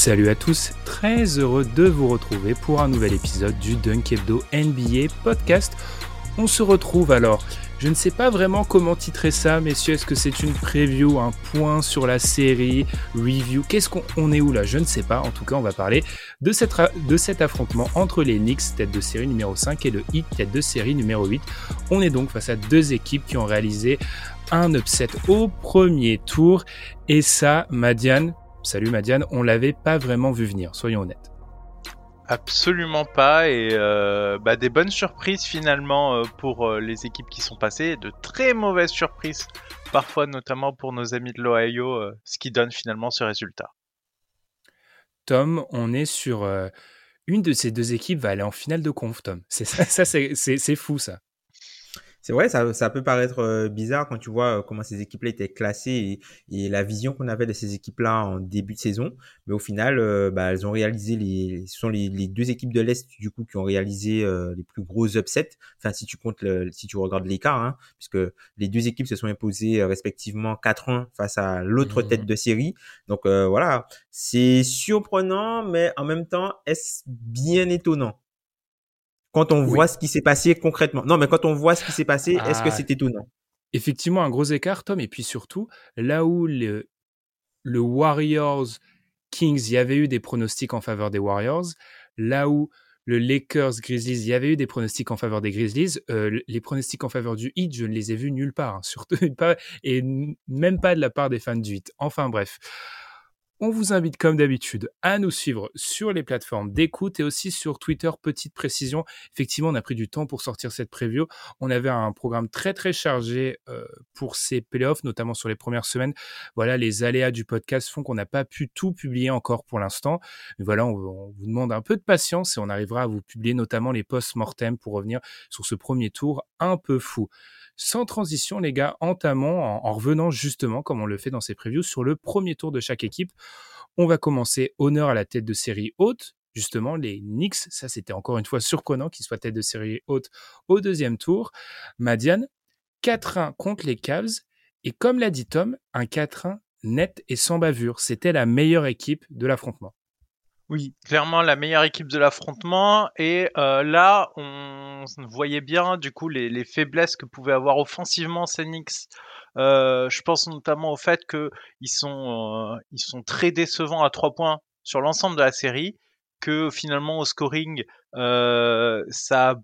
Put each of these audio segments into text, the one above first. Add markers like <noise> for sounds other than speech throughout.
Salut à tous, très heureux de vous retrouver pour un nouvel épisode du Dunk Hebdo NBA podcast. On se retrouve alors, je ne sais pas vraiment comment titrer ça, messieurs, est-ce que c'est une preview, un point sur la série, review, qu'est-ce qu'on est où là? Je ne sais pas, en tout cas on va parler de, cet affrontement entre les Knicks, tête de série numéro 5, et le Heat, tête de série numéro 8. On est donc face à deux équipes qui ont réalisé un upset au premier tour, et ça, Madiane, Salut Madiane, on l'avait pas vraiment vu venir, soyons honnêtes. Absolument pas, et euh, bah, des bonnes surprises finalement euh, pour euh, les équipes qui sont passées, de très mauvaises surprises parfois notamment pour nos amis de l'Ohio, ce qui donne finalement ce résultat. Tom, on est sur une de ces deux équipes va aller en finale de conf, Tom. C'est ça, ça c'est fou ça. C'est vrai, ça, ça peut paraître euh, bizarre quand tu vois euh, comment ces équipes-là étaient classées et, et la vision qu'on avait de ces équipes-là en début de saison. Mais au final, euh, bah, elles ont réalisé les, ce sont les, les deux équipes de l'Est du coup qui ont réalisé les plus gros upsets. Enfin, si tu comptes, le, si tu regardes l'écart, hein, puisque les deux équipes se sont imposées respectivement 4-1 face à l'autre mmh. tête de série. Donc voilà, c'est surprenant, mais en même temps, est-ce bien étonnant? Quand on voit ce qui s'est passé concrètement. Non, mais quand on voit ce qui s'est passé, est-ce que ah. c'est étonnant? Effectivement, un gros écart, Tom. Et puis surtout, là où le, le Warriors Kings, il y avait eu des pronostics en faveur des Warriors, là où le Lakers Grizzlies, il y avait eu des pronostics en faveur des Grizzlies. Euh, les pronostics en faveur du Heat, je ne les ai vus nulle part, hein, surtout <laughs> pas, et même pas de la part des fans du Heat. Enfin bref. On vous invite comme d'habitude à nous suivre sur les plateformes d'écoute et aussi sur Twitter. Petite précision, effectivement, on a pris du temps pour sortir cette preview. On avait un programme très très chargé euh, pour ces playoffs, notamment sur les premières semaines. Voilà, les aléas du podcast font qu'on n'a pas pu tout publier encore pour l'instant. Voilà, on, on, vous demande un peu de patience et on arrivera à vous publier notamment les post-mortem pour revenir sur ce premier tour un peu fou. Sans transition, les gars, entamons en, revenant justement, comme on le fait dans ces previews, sur le premier tour de chaque équipe. On va commencer honneur à la tête de série haute, justement les Knicks. Ça, c'était encore une fois surprenant qu'ils soient tête de série haute au deuxième tour. Madiane, 4-1 contre les Cavs. Et comme l'a dit Tom, un 4-1 net et sans bavure. C'était la meilleure équipe de l'affrontement. Oui, clairement la meilleure équipe de l'affrontement. Et euh, là, on voyait bien du coup les, les, faiblesses que pouvaient avoir offensivement Knicks. Euh, je pense notamment au fait qu'ils sont, euh, sont très décevants à trois points sur l'ensemble de la série, que finalement au scoring, euh, ça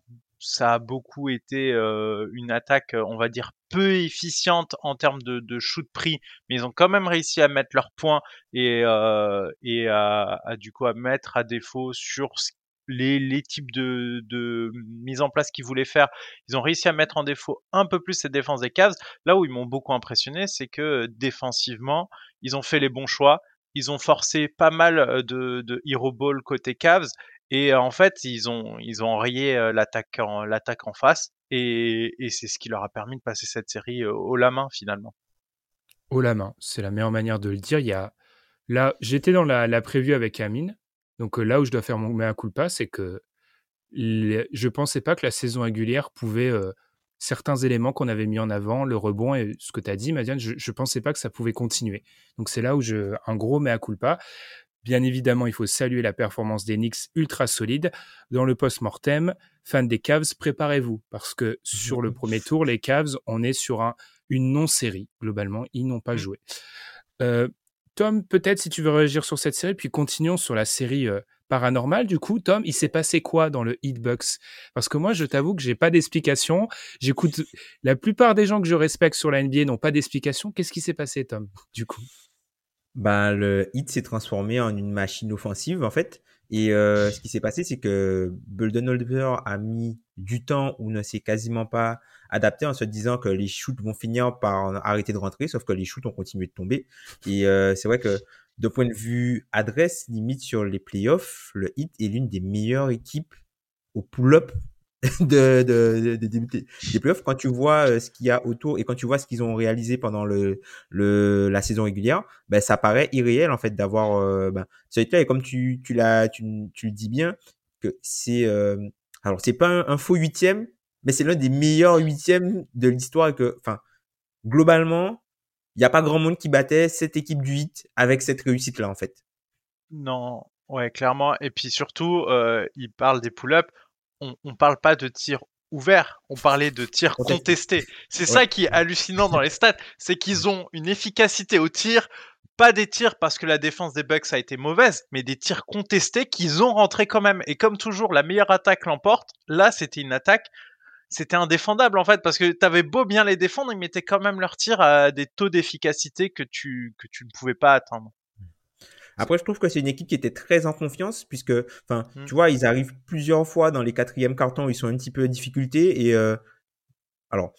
a beaucoup été une attaque, on va dire, peu efficiente en termes de, de shoot prix, mais ils ont quand même réussi à mettre leurs points et, euh, et à, à, du coup à mettre à défaut sur les, les types de, de mise en place qu'ils voulaient faire. Ils ont réussi à mettre en défaut un peu plus cette défense des Cavs. Là où ils m'ont beaucoup impressionné, c'est que défensivement, ils ont fait les bons choix. Ils ont forcé pas mal de, de hero ball côté Cavs et en fait, ils ont ils ont enrayé l'attaque en l'attaque en face et, et c'est ce qui leur a permis de passer cette série haut la main finalement. Haut la main, c'est la meilleure manière de le dire. Il y a là, j'étais dans la, la prévue avec Amine, donc là où je dois faire mon mea culpa, c'est que je pensais pas que la saison régulière pouvait certains éléments qu'on avait mis en avant, le rebond et ce que tu as dit, Madiane, je, je pensais pas que ça pouvait continuer. Donc c'est là où je un gros mea culpa. Bien évidemment, il faut saluer la performance des Knicks ultra solide. Dans le post-mortem, fans des Cavs, préparez-vous parce que sur le premier tour, les Cavs, on est sur un, une non-série. Globalement, ils n'ont pas mmh. joué. Euh, Tom, peut-être si tu veux réagir sur cette série, puis continuons sur la série euh, paranormal. Du coup, Tom, il s'est passé quoi dans le hitbox? Parce que moi, je t'avoue que j'ai pas d'explication. J'écoute la plupart des gens que je respecte sur la NBA n'ont pas d'explication. Qu'est-ce qui s'est passé, Tom Du coup? Ben, le hit s'est transformé en une machine offensive en fait. Et euh, ce qui s'est passé, c'est que Holder a mis du temps ou ne s'est quasiment pas adapté en se disant que les shoots vont finir par arrêter de rentrer, sauf que les shoots ont continué de tomber. Et euh, c'est vrai que de point de vue adresse, limite sur les playoffs, le Hit est l'une des meilleures équipes au pull-up <laughs> de, de, de, des playoffs. Quand tu vois euh, ce qu'il y a autour et quand tu vois ce qu'ils ont réalisé pendant le, le, la saison régulière, ben, ça paraît irréel en fait d'avoir euh, ben, hit-là. Et comme tu, tu, l'as, tu, tu le dis bien, que c'est euh, alors c'est pas un, faux huitième, mais c'est l'un des meilleurs huitièmes de l'histoire. Que, enfin, globalement, il n'y a pas grand monde qui battait cette équipe du hit avec cette réussite-là, en fait. Non, ouais, clairement. Et puis surtout, euh, il parle des pull-ups. On, on parle pas de tir ouvert, on parlait de tir contesté. C'est ça qui est hallucinant dans les stats, c'est qu'ils ont une efficacité au tir, pas des tirs parce que la défense des Bucks a été mauvaise, mais des tirs contestés qu'ils ont rentré quand même. Et comme toujours, la meilleure attaque l'emporte. Là, c'était une attaque c'était indéfendable en fait parce que t'avais beau bien les défendre, ils mettaient quand même leur tir à des taux d'efficacité que tu que tu ne pouvais pas atteindre. Après, je trouve que c'est une équipe qui était très en confiance puisque, enfin, mmh. tu vois, ils arrivent plusieurs fois dans les quatrièmes cartons, ils sont un petit peu en difficulté et euh, alors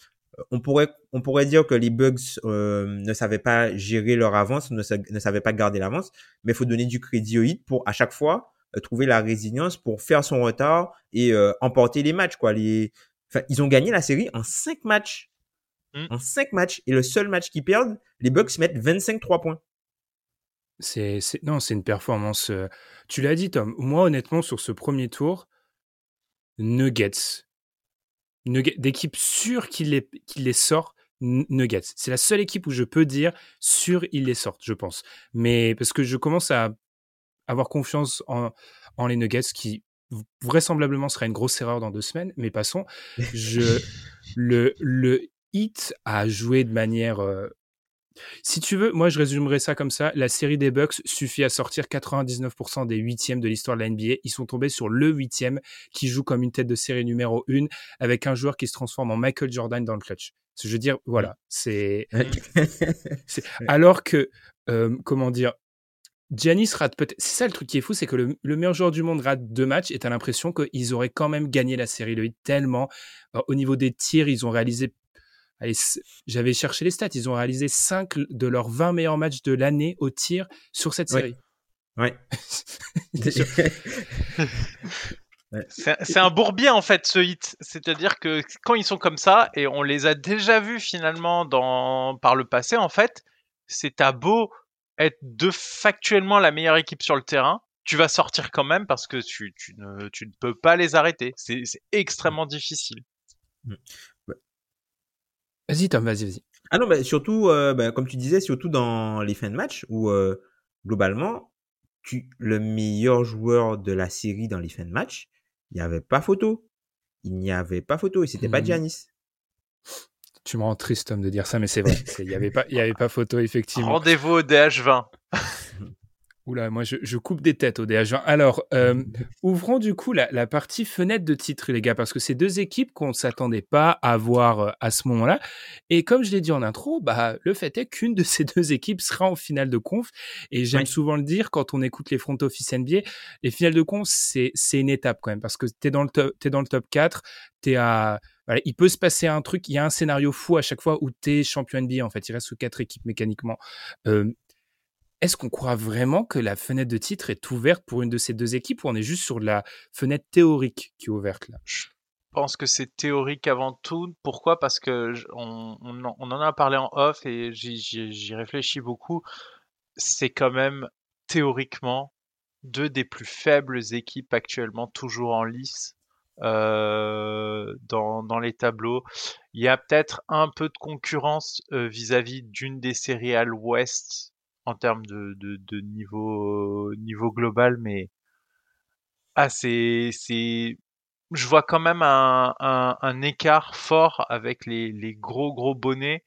on pourrait on pourrait dire que les Bugs euh, ne savaient pas gérer leur avance, ne, ne savaient pas garder l'avance, mais il faut donner du crédit au hit pour à chaque fois euh, trouver la résilience pour faire son retard et euh, emporter les matchs quoi. Les Enfin, ils ont gagné la série en 5 matchs. Hmm. En 5 matchs. Et le seul match qu'ils perdent, les Bucks mettent 25-3 points. C'est, non, c'est une performance. Euh, tu l'as dit, Tom. Moi, honnêtement, sur ce premier tour, Nuggets, Nuggets d'équipe sûre qu'il les, qu'il les sort, Nuggets. C'est la seule équipe où je peux dire sûr ils les sortent, je pense. Mais parce que je commence à avoir confiance en, en les Nuggets qui vraisemblablement sera une grosse erreur dans deux semaines, mais passons. Je, <laughs> le, le hit a joué de manière. Euh, si tu veux, moi je résumerai ça comme ça. La série des Bucks suffit à sortir 99% des huitièmes de l'histoire de la NBA. Ils sont tombés sur le huitième qui joue comme une tête de série numéro une avec un joueur qui se transforme en Michael Jordan dans le clutch. Je veux dire, voilà, c'est. <laughs> alors que, euh, comment dire, Giannis rate peut-être. C'est ça le truc qui est fou, c'est que le, meilleur joueur du monde rate deux matchs et t'as l'impression qu'ils auraient quand même gagné la série. Le tellement. Euh, au niveau des tirs, ils ont réalisé. J'avais cherché les stats. Ils ont réalisé 5 de leurs 20 meilleurs matchs de l'année au tir sur cette série. Ouais. <laughs> <laughs> C'est un bourbier en fait ce hit, c'est-à-dire que quand ils sont comme ça et on les a déjà vus finalement dans par le passé en fait, c'est à beau être de factuellement la meilleure équipe sur le terrain, tu vas sortir quand même parce que tu, tu, ne, tu ne peux pas les arrêter. C'est extrêmement difficile. Vas-y Tom, vas-y, vas-y. Ah non, mais surtout, euh, bah, comme tu disais, surtout dans les fins de match où euh, globalement, tu, le meilleur joueur de la série dans les fins de match, il n'y avait pas photo. Il n'y avait pas photo et c'était pas mmh. Giannis. Tu me rends triste, Tom, de dire ça, mais c'est vrai. <laughs> Il n'y avait, pas, y avait pas photo, effectivement. Rendez-vous au DH20. <laughs> Oula, moi, je, coupe des têtes au DH20. Alors, euh, <laughs> ouvrons du coup la, partie fenêtre de titre, les gars, parce que c'est deux équipes qu'on ne s'attendait pas à voir euh, à ce moment-là. Et comme je l'ai dit en intro, bah, le fait est qu'une de <laughs> ces deux équipes sera en finale de conf. Et j'aime souvent le dire quand on écoute les front office NBA, les finales de conf, c'est une étape quand même, parce que tu es, dans le top, es dans le top 4, tu es à il peut se passer un truc, il y a un scénario fou à chaque fois où tu es champion NBA, en fait, il reste quatre équipes mécaniquement. Euh, est-ce qu'on croit vraiment que la fenêtre de titre est ouverte pour une de ces deux équipes ou on est juste sur la fenêtre théorique qui est ouverte là? Je pense que c'est théorique avant tout. Pourquoi? Parce que on, en a parlé en off et j'y réfléchis beaucoup. C'est quand même théoriquement deux des plus faibles équipes actuellement toujours en lice euh, dans, les tableaux. Il y a peut-être un peu de concurrence euh, vis-à-vis d'une des séries à l'ouest en termes de, de, niveau, global, mais ah, c'est, je vois quand même un, écart fort avec les, gros gros bonnets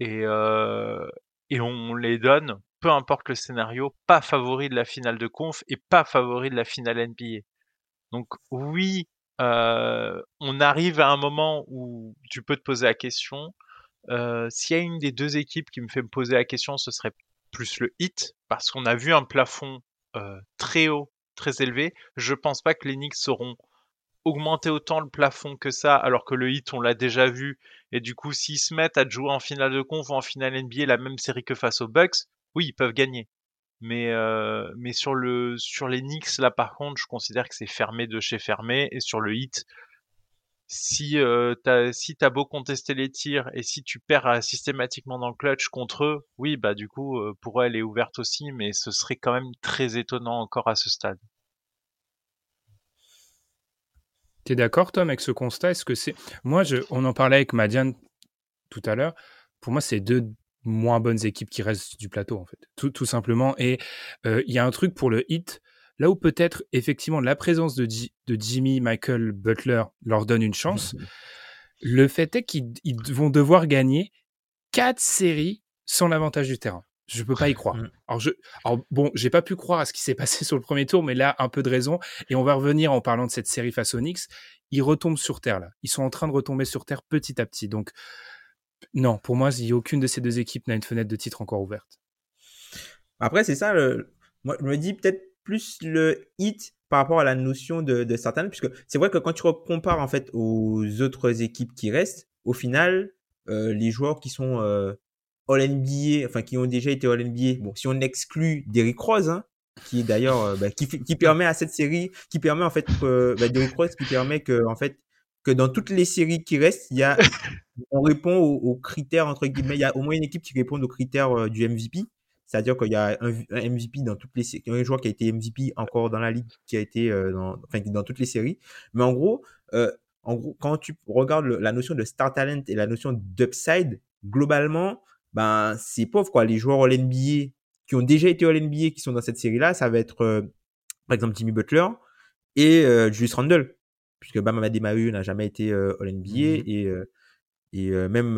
et, euh, et on les donne peu importe le scénario, pas favori de la finale de conf et pas favori de la finale NBA. Donc oui, euh, on arrive à un moment où tu peux te poser la question. Euh, S'il y a une des deux équipes qui me fait me poser la question, ce serait plus le hit, parce qu'on a vu un plafond euh, très haut, très élevé. Je pense pas que les Knicks sauront augmenter autant le plafond que ça, alors que le hit, on l'a déjà vu. Et du coup, s'ils se mettent à jouer en finale de conf ou en finale NBA la même série que face aux Bucks, oui, ils peuvent gagner. Mais, euh, mais sur, le, sur les Knicks, là, par contre, je considère que c'est fermé de chez fermé. Et sur le hit, si euh, t'as si t'as beau contester les tirs et si tu perds euh, systématiquement dans le clutch contre eux, oui bah du coup euh, pour elle est ouverte aussi, mais ce serait quand même très étonnant encore à ce stade. T'es d'accord Tom avec ce constat? Est-ce que c'est moi on en parlait avec Madiane tout à l'heure. Pour moi c'est deux moins bonnes équipes qui restent du plateau en fait, tout, tout simplement. Et il y a un truc pour le hit Là où peut-être effectivement la présence de, de, Jimmy, Michael, Butler leur donne une chance, le fait est qu'ils vont devoir gagner quatre séries sans l'avantage du terrain. Je ne peux pas y croire. Mm. Alors, je, alors bon, j'ai pas pu croire à ce qui s'est <laughs> passé sur le premier tour, mais là, un peu de raison. Et on va revenir en parlant de cette série face aux Knicks. Ils retombent sur terre, là. Ils sont en train de retomber sur terre petit à petit. Donc, non, pour moi, il n'y a aucune de ces deux équipes n'a une fenêtre de titre encore ouverte. Après, c'est ça. Le... Moi, je me dis peut-être plus le hit par rapport à la notion de, de certaines, puisque c'est vrai que quand tu compares en fait aux autres équipes qui restent, au final, euh, les joueurs qui sont euh, All NBA, enfin qui ont déjà été All NBA, bon, si on exclut Derrick Rose, hein, qui est d'ailleurs, euh, bah, qui, permet à cette série, qui permet en fait, bah, Derrick Rose, qui permet que en fait, que dans toutes les séries qui restent, il y a, on répond aux, aux, critères entre guillemets, il y a au moins une équipe qui répond aux critères du MVP. C'est-à-dire qu'il y a un, MVP dans toutes les séries, un joueur qui a été MVP encore dans la ligue, qui a été euh, dans, enfin, dans toutes les séries. Mais en gros, euh, en gros, quand tu regardes la notion de star talent et la notion d'upside, globalement, ben, c'est pauvre, quoi. Les joueurs All NBA qui ont déjà été All NBA qui sont dans cette série-là, ça va être, euh, par exemple, Jimmy Butler et Julius Randle. Puisque Bam Adebayo n'a jamais été All NBA mm-hmm. et, et même,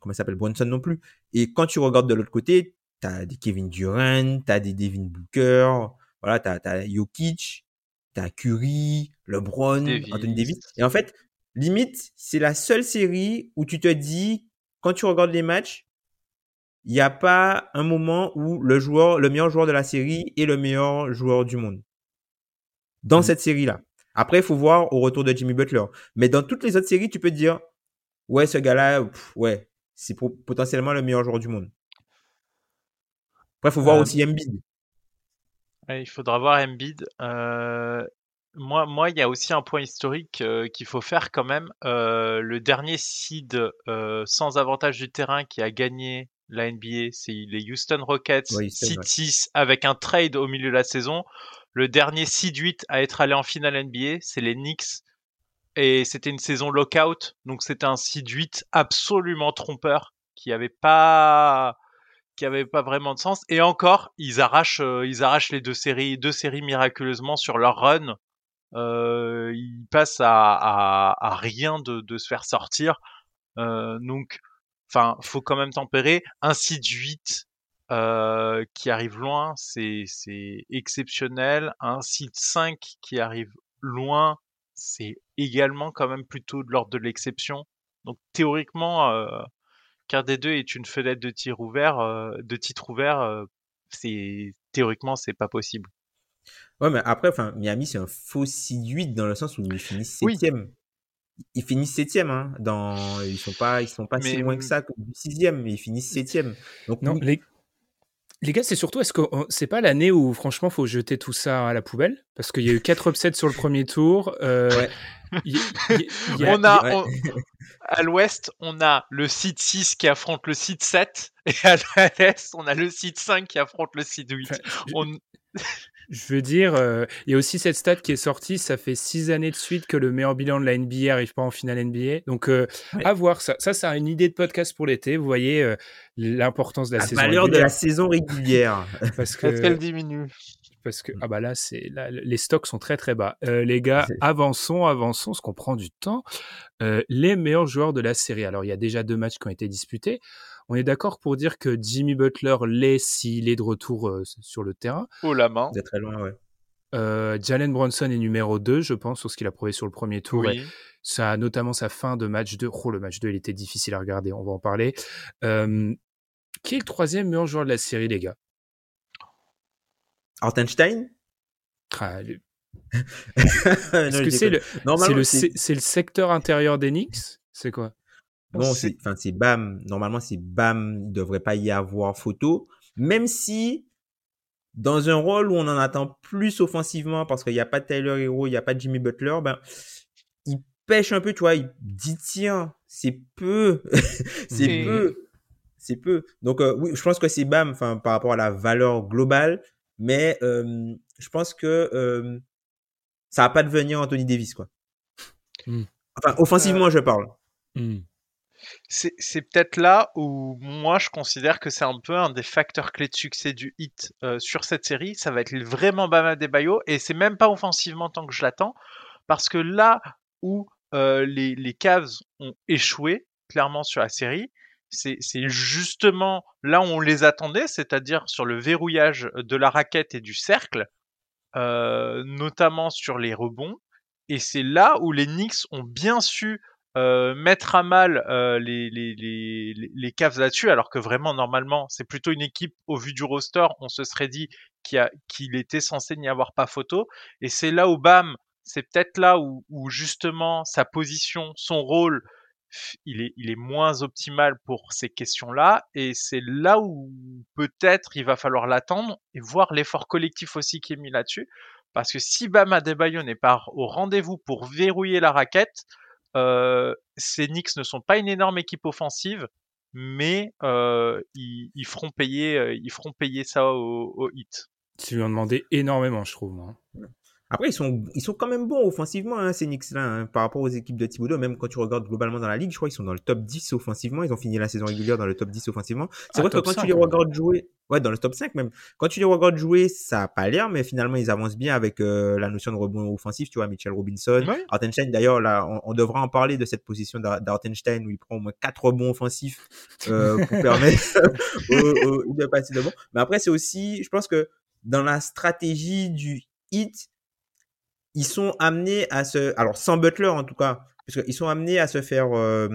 comment ça s'appelle, Brunson non plus. Et quand tu regardes de l'autre côté, t'as des Kevin Durant, t'as des Devin Booker, voilà, t'as as Jokic, t'as Curry, LeBron, Anthony Davis. Et en fait, limite, c'est la seule série où tu te dis, quand tu regardes les matchs, il n'y a pas un moment où le joueur, le meilleur joueur de la série est le meilleur joueur du monde. Dans mmh. cette série-là. Après, il faut voir au retour de Jimmy Butler. Mais dans toutes les autres séries, tu peux te dire, ouais, ce gars-là, ouais, c'est potentiellement le meilleur joueur du monde. Après, il faut voir euh, aussi Embiid. Il faudra voir Embiid. Euh, moi, moi, il y a aussi un point historique euh, qu'il faut faire quand même. le dernier seed sans avantage du terrain qui a gagné la NBA, c'est les Houston Rockets, City avec un trade au milieu de la saison. Le dernier seed 8 à être allé en finale NBA, c'est les Knicks. Et c'était une saison lockout, donc c'était un seed 8 absolument trompeur qui n'avait pas qui avait pas vraiment de sens. Et encore, ils arrachent, euh, ils arrachent les deux séries, deux séries miraculeusement sur leur run. Euh, ils passent à, à, à rien de, de, se faire sortir. Euh, donc, enfin, faut quand même tempérer. Un site 8 euh, qui arrive loin, c'est exceptionnel. Un site 5 qui arrive loin, c'est également quand même plutôt de l'ordre de l'exception. Donc théoriquement, euh, qu'un des deux est une fenêtre de tir ouvert, euh, de titre ouvert, euh, c'est théoriquement c'est pas possible. Ouais, mais après, enfin, Miami c'est un faux 6-8 dans le sens où ils finissent septième. Ils finissent septième, hein. Dans, ils sont pas, ils sont pas si loin que ça du sixième, mais ils finissent septième. Donc non, les, les gars, c'est surtout, est-ce que c'est pas l'année où franchement faut jeter tout ça à la poubelle? Parce qu'il y a eu quatre upsets sur le premier tour. Euh, ouais on a, à l'ouest, on a le site 6 qui affronte le site 7, et à l'est, <laughs> on a le site 5 qui affronte le site 8. Je... veux dire, euh, il y a aussi cette stat qui est sortie, ça fait six années de suite que le meilleur bilan de la NBA n'arrive pas en finale NBA. Donc, euh, à voir ça. Ça, c'est une idée de podcast pour l'été. Vous voyez euh, l'importance de la, saison régulière. de la saison régulière. <laughs> Parce qu'elle diminue parce que ah bah là c'est les stocks sont très très bas. Euh, les gars, avançons, avançons, parce qu'on prend du temps. Euh, les meilleurs joueurs de la série. Alors il y a déjà deux matchs qui ont été disputés. On est d'accord pour dire que Jimmy Butler l'est s'il est de retour euh, sur le terrain? Oh la main. C'est très loin, ouais. Euh, Jalen Bronson est numéro 2, je pense, sur ce qu'il a prouvé sur le premier tour. Oui. Et ça a notamment sa fin de match 2. Oh, le match 2, il était difficile à regarder, on va en parler. Euh, qui est le troisième meilleur joueur de la série, les gars? Hartenstein? Ah, le- <laughs> Non, Est-ce je que c'est le, c'est le, secteur intérieur des Knicks C'est quoi? Non, C'est- enfin, c'est Bam. Normalement, c'est Bam. Il devrait pas y avoir photo. Même si, dans un rôle où on en attend plus offensivement, parce qu'il n'y a pas de Tyler Hero, il n'y a pas de Jimmy Butler, ben, il pêche un peu, tu vois. Il dit, tiens, c'est peu. <laughs> c'est peu. C'est peu. Donc, euh, oui, je pense que c'est Bam, enfin, par rapport à la valeur globale. Mais, euh, je pense que, euh, ça va pas devenir Anthony Davis, quoi. Hmm. Enfin, offensivement, je parle. Hmm. C'est peut-être là où moi je considère que c'est un peu un des facteurs clés de succès du hit euh, sur cette série. Ça va être vraiment Bam Adebayo et c'est même pas offensivement tant que je l'attends parce que là où euh, les, les Cavs ont échoué clairement sur la série, c'est c'est justement là où on les attendait, c'est-à-dire sur le verrouillage de la raquette et du cercle, euh, notamment sur les rebonds. Et c'est là où les Knicks ont bien su euh, mettre à mal euh, les, les, les, les- Cavs là-dessus, alors que vraiment, normalement, c'est plutôt une équipe, au vu du roster, on se serait dit qu'il qu'il était censé n'y avoir pas photo. Et c'est là où, bam, c'est peut-être là où, où justement sa position, son rôle, il est, il est moins optimal pour ces questions-là. Et c'est là où peut-être il va falloir l'attendre et voir l'effort collectif aussi qui est mis là-dessus. Parce que si Bam Adebayo n'est pas au rendez-vous pour verrouiller la raquette, ces Knicks ne sont pas une énorme équipe offensive, mais euh, ils, ils feront payer, ils feront payer ça au, au hit. Tu lui en demandais énormément, je trouve. moi. Après, ils sont, ils sont quand même bons offensivement, hein, ces Knicks-là, hein, par rapport aux équipes de Thibodeau. Même quand tu regardes globalement dans la ligue, je crois qu'ils sont dans le top 10 offensivement. Ils ont fini la saison régulière dans le top 10 offensivement. C'est Ah, vrai que quand 5, tu les ouais. regardes jouer, ouais, dans le top 5 même, quand tu les regardes jouer, ça a pas l'air, mais finalement, ils avancent bien avec euh, la notion de rebond offensif, tu vois, Mitchell Robinson. Ouais. Hartenstein, d'ailleurs, là, on, on devra en parler de cette position d'Ar- d'Hartenstein où il prend au moins 4 rebonds offensifs euh, pour <laughs> permettre au- au- de passer devant. Mais après, c'est aussi, je pense que dans la stratégie du hit, ils sont amenés à se, alors sans Butler en tout cas, parce qu'ils sont amenés à se faire euh,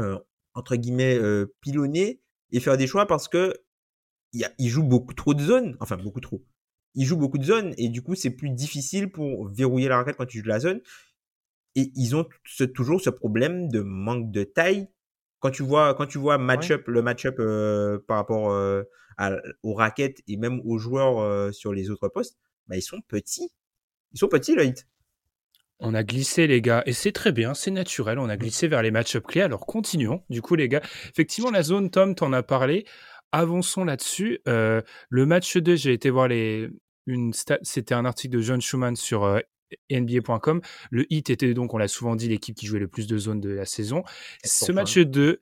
euh, entre guillemets euh, pilonner et faire des choix parce que il y a- ils jouent beaucoup trop de zones, enfin beaucoup trop. Ils jouent beaucoup de zones et du coup c'est plus difficile pour verrouiller la raquette quand tu joues de la zone. Et ils ont ce- toujours ce problème de manque de taille. Quand tu vois, quand tu vois match-up, le match-up euh, par rapport euh, à- aux raquettes et même aux joueurs euh, sur les autres postes, bah, ils sont petits. Ils sont petits, le hit. On a glissé, les gars, et c'est très bien, c'est naturel. On a glissé vers les match-up clés. Alors continuons, du coup, les gars. Effectivement, la zone, Tom, t'en as parlé. Avançons là-dessus. Euh, le match 2, j'ai été voir les. Une stat- C'était un article de John Schumann sur euh, NBA.com. Le hit était donc, on l'a souvent dit, l'équipe qui jouait le plus de zones de la saison. Ce match 2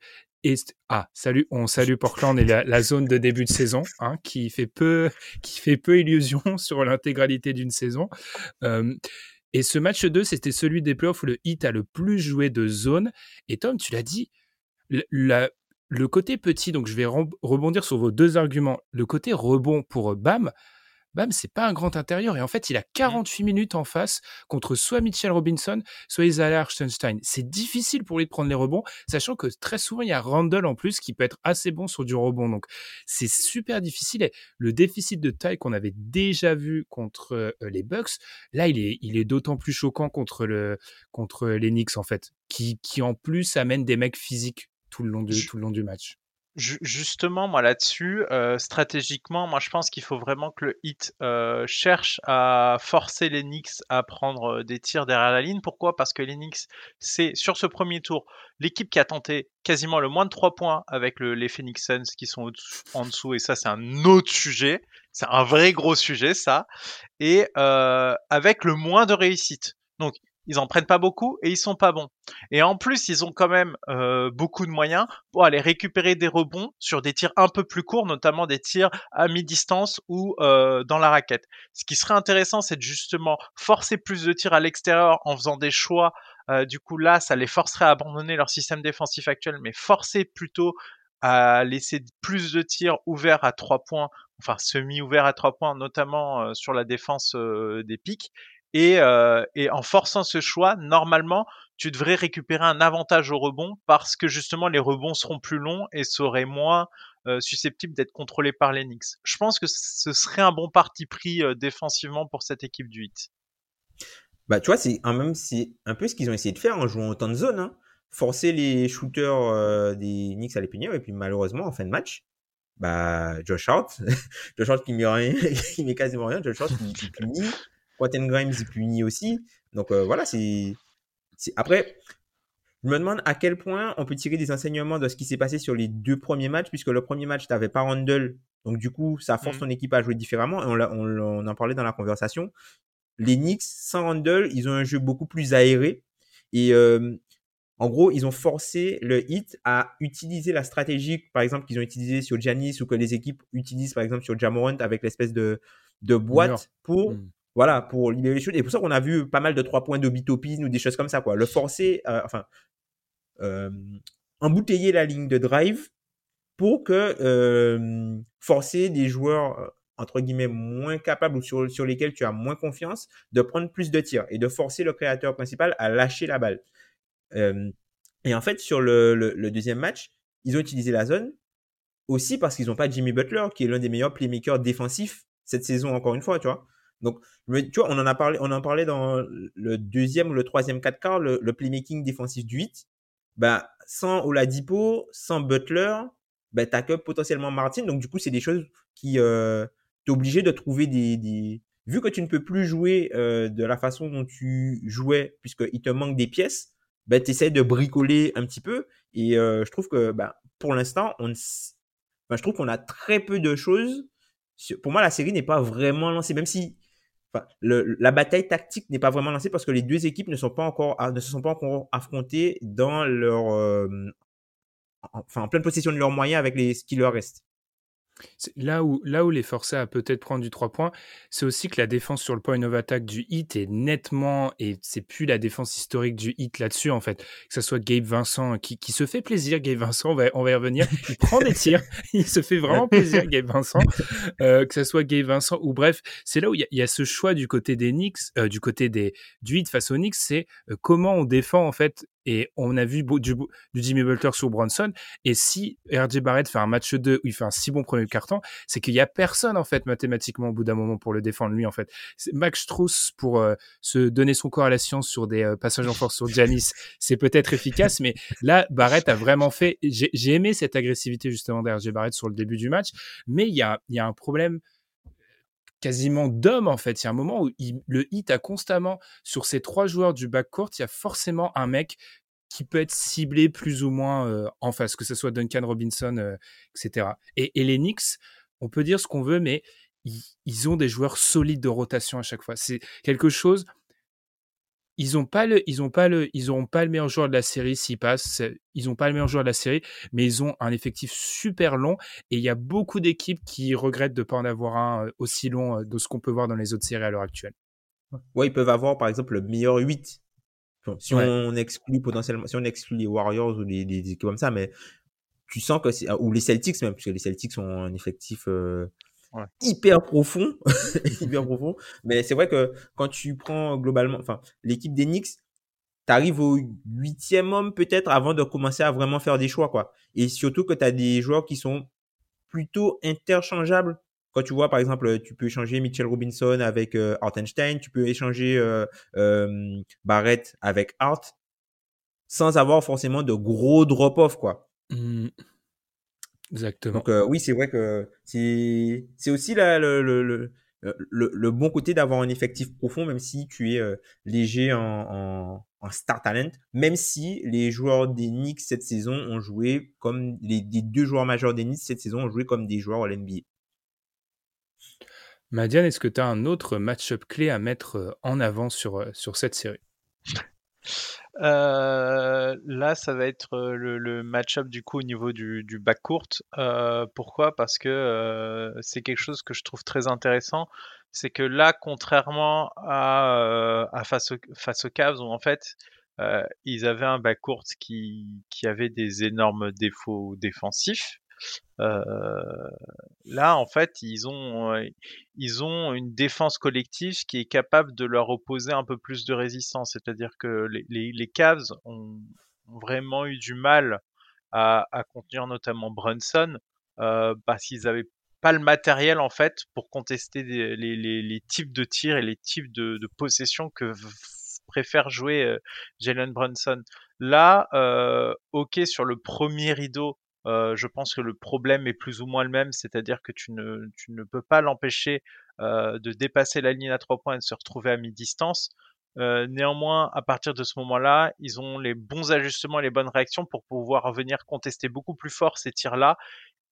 Ah, salut, on salue Portland et la, zone de début de saison, hein, qui fait peu, qui fait peu illusion <laughs> sur l'intégralité d'une saison. Euh, et ce match 2, c'était celui des playoffs où le Heat a le plus joué de zone. Et Tom, tu l'as dit, le, côté petit, donc je vais rebondir sur vos deux arguments. Le côté rebond pour Bam, Bam, c'est pas un grand intérieur. Et en fait, il a 48 minutes en face contre soit Mitchell Robinson, soit Isaiah Hartenstein. C'est difficile pour lui de prendre les rebonds, sachant que très souvent, il y a Randall en plus qui peut être assez bon sur du rebond. Donc, c'est super difficile. Et le déficit de taille qu'on avait déjà vu contre euh, les Bucks, là, il est, il est d'autant plus choquant contre, le, contre les Knicks, en fait, qui, qui en plus amènent des mecs physiques tout le long du, Je- tout le long du match. Ju- Justement, moi là-dessus, euh, stratégiquement, moi je pense qu'il faut vraiment que le hit euh, cherche à forcer les Knicks à prendre euh, des tirs derrière la ligne. Pourquoi? Parce que les Knicks, c'est sur ce premier tour l'équipe qui a tenté quasiment le moins de 3 points avec le- les Phoenix Suns qui sont en dessous, et ça c'est un autre sujet. C'est un vrai gros sujet ça. Et euh, avec le moins de réussite. Donc ils en prennent pas beaucoup et ils sont pas bons. Et en plus, ils ont quand même euh, beaucoup de moyens pour aller récupérer des rebonds sur des tirs un peu plus courts, notamment des tirs à mi-distance ou euh, dans la raquette. Ce qui serait intéressant, c'est justement forcer plus de tirs à l'extérieur en faisant des choix. Euh, du coup, là, ça les forcerait à abandonner leur système défensif actuel, mais forcer plutôt à laisser plus de tirs ouverts à trois points, enfin semi-ouverts à trois points, notamment sur la défense des pics. Et, et en forçant ce choix, normalement, tu devrais récupérer un avantage au rebond parce que justement les rebonds seront plus longs et seraient moins susceptibles d'être contrôlés par les Knicks. Je pense que ce serait un bon parti pris défensivement pour cette équipe du 8. Bah, tu vois, c'est un, même, un peu ce qu'ils ont essayé de faire en jouant autant de zones. Hein forcer les shooters euh, des Knicks à les punir et puis malheureusement en fin de match bah Josh Hart <laughs> Josh Hart qui met rien <laughs> qui met quasiment rien Josh Hart qui, punit Quentin Grimes il punit aussi. Donc euh, voilà c'est après je me demande à quel point on peut tirer des enseignements de ce qui s'est passé sur les deux premiers matchs puisque le premier match tu n'avais pas Randle. Donc du coup ça force mmh. ton équipe à jouer différemment. Et on, on, on en parlait dans la conversation. Les Knicks sans Randle ils ont un jeu beaucoup plus aéré. Et euh, en gros, ils ont forcé le hit à utiliser la stratégie, par exemple, qu'ils ont utilisé sur Janis ou que les équipes utilisent, par exemple, sur Jamorant avec l'espèce de, de boîte pour, hmm. Voilà, pour libérer les choses. Et pour ça qu'on a vu pas mal de trois points d'obitopine ou des choses comme ça, quoi. Le forcer, euh, enfin, euh, embouteiller la ligne de drive pour que euh, forcer des joueurs entre guillemets moins capables ou sur, lesquels tu as moins confiance de prendre plus de tirs et de forcer le créateur principal à lâcher la balle. Et en fait, sur le, le, deuxième match, ils ont utilisé la zone aussi parce qu'ils n'ont pas Jimmy Butler, qui est l'un des meilleurs playmakers défensifs cette saison, encore une fois, tu vois. Donc, tu vois, on en a parlé, on en parlait dans le deuxième ou le troisième 4 quarts, le, playmaking défensif du 8. Bah, sans Oladipo, sans Butler, bah, t'as que potentiellement Martin. Donc, du coup, c'est des choses qui, euh, de trouver des, vu que tu ne peux plus jouer euh, de la façon dont tu jouais, puisqu'il te manque des pièces, ben, tu de bricoler un petit peu. Et euh, je trouve que ben, pour l'instant, on je trouve qu'on a très peu de choses. Pour moi, la série n'est pas vraiment lancée, même si la bataille tactique n'est pas vraiment lancée parce que les deux équipes ne se sont pas encore affrontées dans leur euh, enfin en pleine possession de leurs moyens avec les ce qui leur reste. Là où, là où les forçats à peut-être prendre du 3 points, c'est aussi que la défense sur le point of attack du hit est nettement, et c'est plus la défense historique du hit là-dessus en fait. Que ce soit Gabe Vincent qui, qui se fait plaisir, Gabe Vincent, on va, on va y revenir, <laughs> il prend des tirs, <laughs> il se fait vraiment plaisir, Gabe Vincent. Euh, que ce soit Gabe Vincent ou bref, c'est là où il y, a ce choix du côté des Knicks, euh, du côté des, du hit face aux Knicks, c'est euh, comment on défend en fait et on a vu du, du Jimmy Butler sur Bronson. Et si RJ Barrett fait un match 2 où il fait un si bon premier carton, c'est qu'il y a personne, en fait, mathématiquement, au bout d'un moment, pour le défendre, lui, en fait. Max Strauss, pour euh, se donner son corps à la science sur des euh, passages en force sur Janis, <laughs> c'est peut-être efficace, mais là, Barrett a vraiment fait. J'ai aimé cette agressivité, justement, d'RJ Barrett sur le début du match, mais il y a, y a un problème quasiment d'homme en fait. Il y a un moment où le hit a constamment sur ces trois joueurs du backcourt, il y a forcément un mec qui peut être ciblé plus ou moins euh, en face, que ce soit Duncan Robinson, euh, etc. Et, les Knicks, on peut dire ce qu'on veut, mais ils, ont des joueurs solides de rotation à chaque fois. C'est quelque chose. Ils n'ont pas le, ils ont pas le, ils auront pas le meilleur joueur de la série s'ils passent. Ils n'ont pas le meilleur joueur de la série, mais ils ont un effectif super long. Et il y a beaucoup d'équipes qui regrettent de ne pas en avoir un euh, aussi long de ce qu'on peut voir dans les autres séries à l'heure actuelle. Ouais, ils peuvent avoir par exemple le meilleur 8 si on exclut potentiellement, si on exclut les Warriors ou les, équipes comme ça, mais tu sens que c'est, ou les Celtics même, puisque les Celtics ont un effectif euh, hyper profond, <laughs> <laughs> hyper profond. Mais c'est vrai que quand tu prends globalement, enfin, l'équipe des Knicks, t'arrives au huitième homme peut-être avant de commencer à vraiment faire des choix, quoi. Et surtout que tu as des joueurs qui sont plutôt interchangeables quand tu vois, par exemple, tu peux échanger Mitchell Robinson avec euh, Hartenstein, tu peux échanger euh, euh, Barrett avec Hart, sans avoir forcément de gros drop-off, quoi. Mmh. Exactement. Donc, oui, c'est vrai que c'est, aussi la, le, le, le, le, bon côté d'avoir un effectif profond, même si tu es léger en, en, en, star talent, même si les joueurs des Knicks cette saison ont joué comme les, les deux joueurs majeurs des Knicks cette saison ont joué comme des joueurs à l'NBA. Madiane, est-ce que tu as un autre match-up clé à mettre euh, en avant sur, euh, sur cette série? Euh, là, ça va être le, match-up du coup au niveau du, du backcourt. pourquoi? Parce que c'est quelque chose que je trouve très intéressant. C'est que là, contrairement à, à face, aux Cavs, où en fait ils avaient un backcourt qui, qui avait des énormes défauts défensifs. Là, en fait, ils ont, ils ont une défense collective qui est capable de leur opposer un peu plus de résistance. C'est-à-dire que les, Cavs ont, vraiment eu du mal à, contenir notamment Brunson parce qu'ils avaient pas le matériel en fait pour contester les, types de tirs et les types de, de possessions que préfère jouer Jalen Brunson. Là, ok sur le premier rideau, euh, je pense que le problème est plus ou moins le même, c'est-à-dire que tu ne, tu peux pas l'empêcher euh, de dépasser la ligne à trois points et de se retrouver à mi-distance. Néanmoins, à partir de ce moment-là, ils ont les bons ajustements et les bonnes réactions pour pouvoir venir contester beaucoup plus fort ces tirs-là.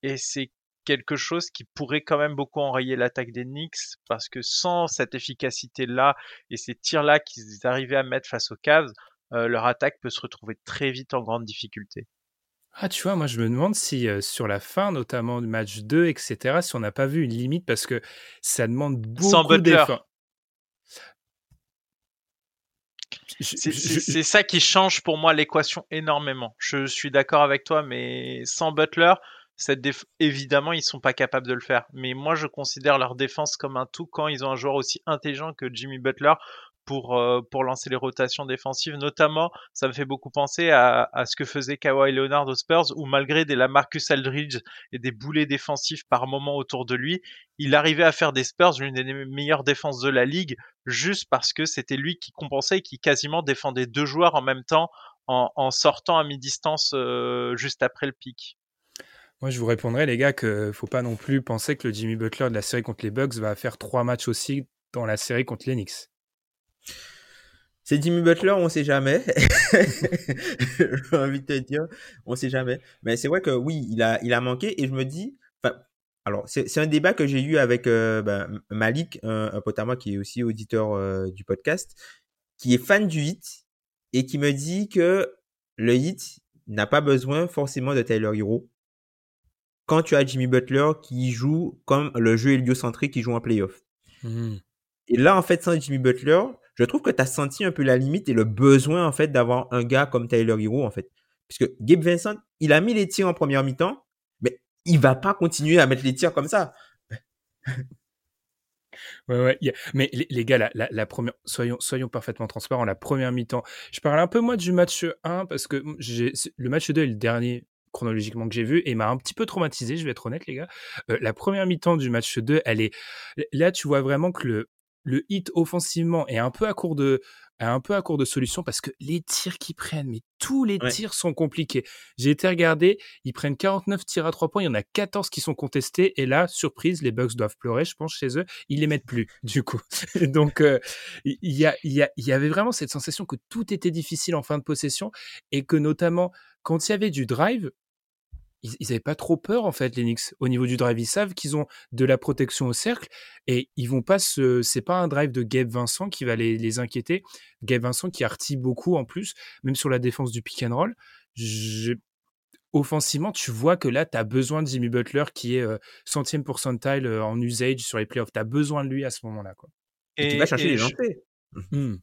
Et c'est quelque chose qui pourrait quand même beaucoup enrayer l'attaque des Knicks parce que sans cette efficacité-là et ces tirs-là qu'ils arrivaient à mettre face aux Cavs, leur attaque peut se retrouver très vite en grande difficulté. Ah, tu vois, moi je me demande si euh, sur la fin, notamment du match 2, etc., si on n'a pas vu une limite parce que ça demande beaucoup d'efforts. C'est ça qui change pour moi l'équation énormément. Je suis d'accord avec toi, mais sans Butler, cette évidemment, ils sont pas capables de le faire. Mais moi, je considère leur défense comme un tout quand ils ont un joueur aussi intelligent que Jimmy Butler pour, euh, pour lancer les rotations défensives. Notamment, ça me fait beaucoup penser à, ce que faisait Kawhi Leonard aux Spurs, où malgré des Lamarcus Aldridge et des boulets défensifs par moment autour de lui, il arrivait à faire des Spurs l'une des meilleures défenses de la ligue, juste parce que c'était lui qui compensait et qui quasiment défendait deux joueurs en même temps en, sortant à mi-distance euh, juste après le pic. Moi, je vous répondrai, les gars, qu'il faut pas non plus penser que le Jimmy Butler de la série contre les Bucks va faire trois matchs aussi dans la série contre les Knicks. C'est Jimmy Butler, on sait jamais. <laughs> J'ai envie de te dire, on sait jamais. Mais c'est vrai que oui, il a, il a manqué et je me dis, alors c'est un débat que j'ai eu avec euh, ben, Malik, un, pote à moi qui est aussi auditeur euh, du podcast, qui est fan du hit et qui me dit que le hit n'a pas besoin forcément de Taylor Hero quand tu as Jimmy Butler qui joue comme le jeu héliocentrique qui joue en playoff. Mmh. Et là, en fait, sans Jimmy Butler, je trouve que tu as senti un peu la limite et le besoin, en fait, d'avoir un gars comme Tyler Hero, en fait. Puisque Gabe Vincent, il a mis les tirs en première mi-temps, mais il va pas continuer à mettre les tirs comme ça. <laughs> Ouais, ouais. Mais les, gars, la, la, première, soyons, soyons parfaitement transparents. La première mi-temps, je parle un peu moi du match 1 parce que le match 2 est le dernier chronologiquement que j'ai vu et m'a un petit peu traumatisé, je vais être honnête les gars. Euh, la première mi-temps du match 2, elle est là tu vois vraiment que le le hit offensivement est un peu à court de un peu à court de solutions parce que les tirs qu'ils prennent, mais tous les tirs sont compliqués. J'ai été regarder, ils prennent 49 tirs à 3 points, il y en a 14 qui sont contestés et là, surprise, les Bucks doivent pleurer, je pense, chez eux, ils les mettent plus, <laughs> du coup. <laughs> Donc, euh, il y, a, y, a, y avait vraiment cette sensation que tout était difficile en fin de possession et que notamment, quand il y avait du drive, ils, n'avaient pas trop peur en fait, les Au niveau du drive, ils savent qu'ils ont de la protection au cercle et ils vont pas se. C'est pas un drive de Gabe Vincent qui va les, les inquiéter. Gabe Vincent qui artille beaucoup en plus, même sur la défense du pick and roll. Offensivement, tu vois que là, tu as besoin de Jimmy Butler qui est euh, centième pourcentile euh, en usage sur les playoffs. Tu as besoin de lui à ce moment-là. Quoi. Et, tu vas chercher les lancers. Mmh.